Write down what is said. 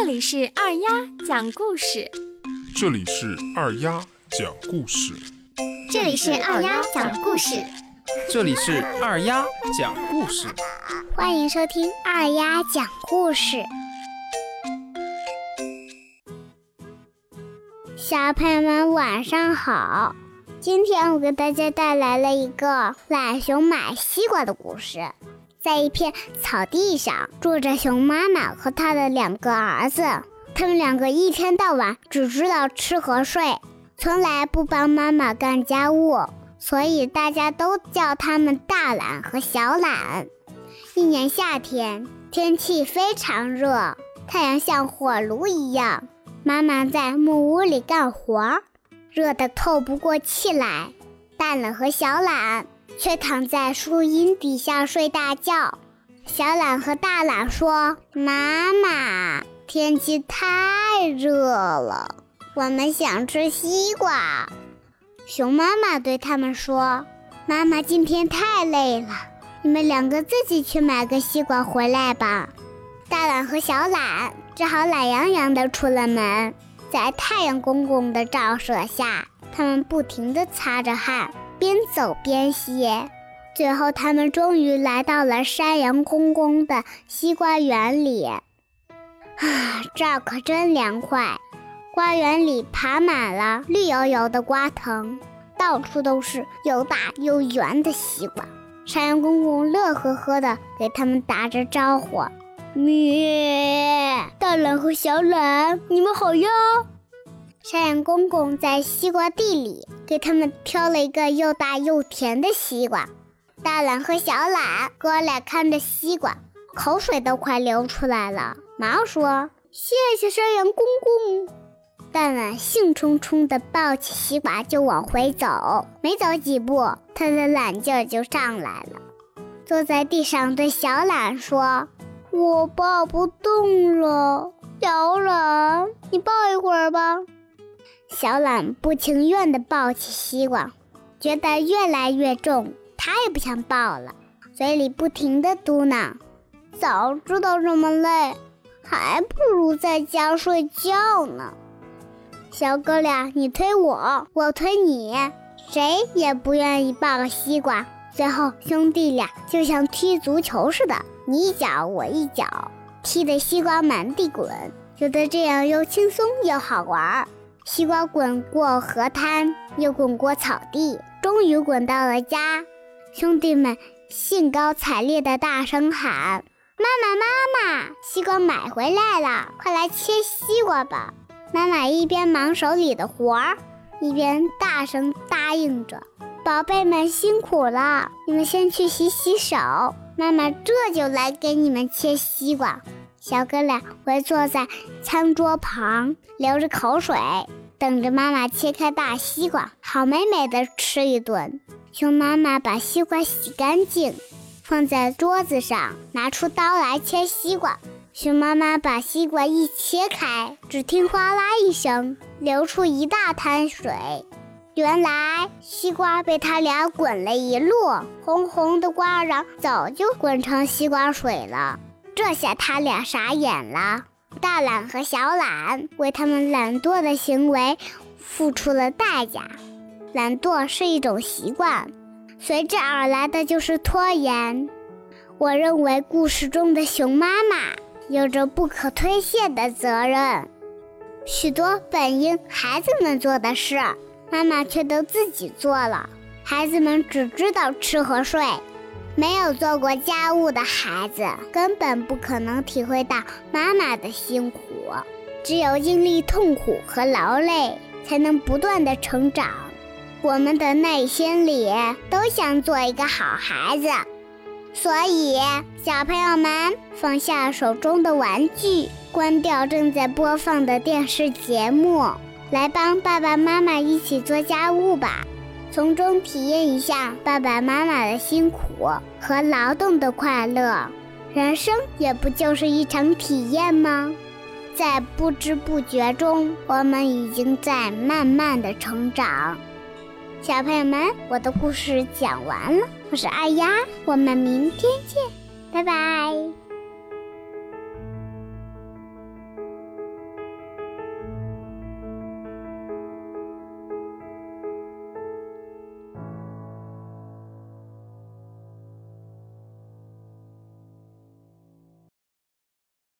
这里是二丫讲故事，这里是二丫讲故事，这里是二丫讲故事，这里是二丫讲故事，欢迎收听二丫讲故事。小朋友们晚上好，今天我给大家带来了一个懒熊买西瓜的故事。在一片草地上，住着熊妈妈和她的两个儿子。他们两个一天到晚只知道吃和睡，从来不帮妈妈干家务，所以大家都叫他们大懒和小懒。一年夏天，天气非常热，太阳像火炉一样。妈妈在木屋里干活，热得透不过气来。大懒和小懒。却躺在树荫底下睡大觉。小懒和大懒说：“妈妈，天气太热了，我们想吃西瓜。”熊妈妈对他们说：“妈妈今天太累了，你们两个自己去买个西瓜回来吧。”大懒和小懒只好懒洋洋地出了门。在太阳公公的照射下，他们不停地擦着汗。边走边歇，最后他们终于来到了山羊公公的西瓜园里。啊，这儿可真凉快！瓜园里爬满了绿油油的瓜藤，到处都是又大又圆的西瓜。山羊公公乐呵呵地给他们打着招呼：“咩，大懒和小懒，你们好呀！”山羊公公在西瓜地里给他们挑了一个又大又甜的西瓜。大懒和小懒哥俩看着西瓜，口水都快流出来了，忙说：“谢谢山羊公公。”大懒兴冲冲地抱起西瓜就往回走，没走几步，他的懒劲儿就上来了，坐在地上对小懒说：“我抱不动了，小懒，你抱一会儿吧。”小懒不情愿地抱起西瓜，觉得越来越重，他也不想抱了，嘴里不停地嘟囔：“早知道这么累，还不如在家睡觉呢。”小哥俩，你推我，我推你，谁也不愿意抱个西瓜。最后，兄弟俩就像踢足球似的，你一脚我一脚，踢得西瓜满地滚，觉得这样又轻松又好玩儿。西瓜滚过河滩，又滚过草地，终于滚到了家。兄弟们兴高采烈地大声喊：“妈妈，妈妈，西瓜买回来了，快来切西瓜吧！”妈妈一边忙手里的活儿，一边大声答应着：“宝贝们辛苦了，你们先去洗洗手，妈妈这就来给你们切西瓜。”小哥俩围坐在餐桌旁，流着口水，等着妈妈切开大西瓜，好美美的吃一顿。熊妈妈把西瓜洗干净，放在桌子上，拿出刀来切西瓜。熊妈妈把西瓜一切开，只听哗啦一声，流出一大滩水。原来西瓜被他俩滚了一路，红红的瓜瓤早就滚成西瓜水了。这下他俩傻眼了，大懒和小懒为他们懒惰的行为付出了代价。懒惰是一种习惯，随之而来的就是拖延。我认为故事中的熊妈妈有着不可推卸的责任，许多本应孩子们做的事，妈妈却都自己做了。孩子们只知道吃和睡。没有做过家务的孩子，根本不可能体会到妈妈的辛苦。只有经历痛苦和劳累，才能不断的成长。我们的内心里都想做一个好孩子，所以小朋友们放下手中的玩具，关掉正在播放的电视节目，来帮爸爸妈妈一起做家务吧。从中体验一下爸爸妈妈的辛苦和劳动的快乐，人生也不就是一场体验吗？在不知不觉中，我们已经在慢慢的成长。小朋友们，我的故事讲完了，我是二丫，我们明天见，拜拜。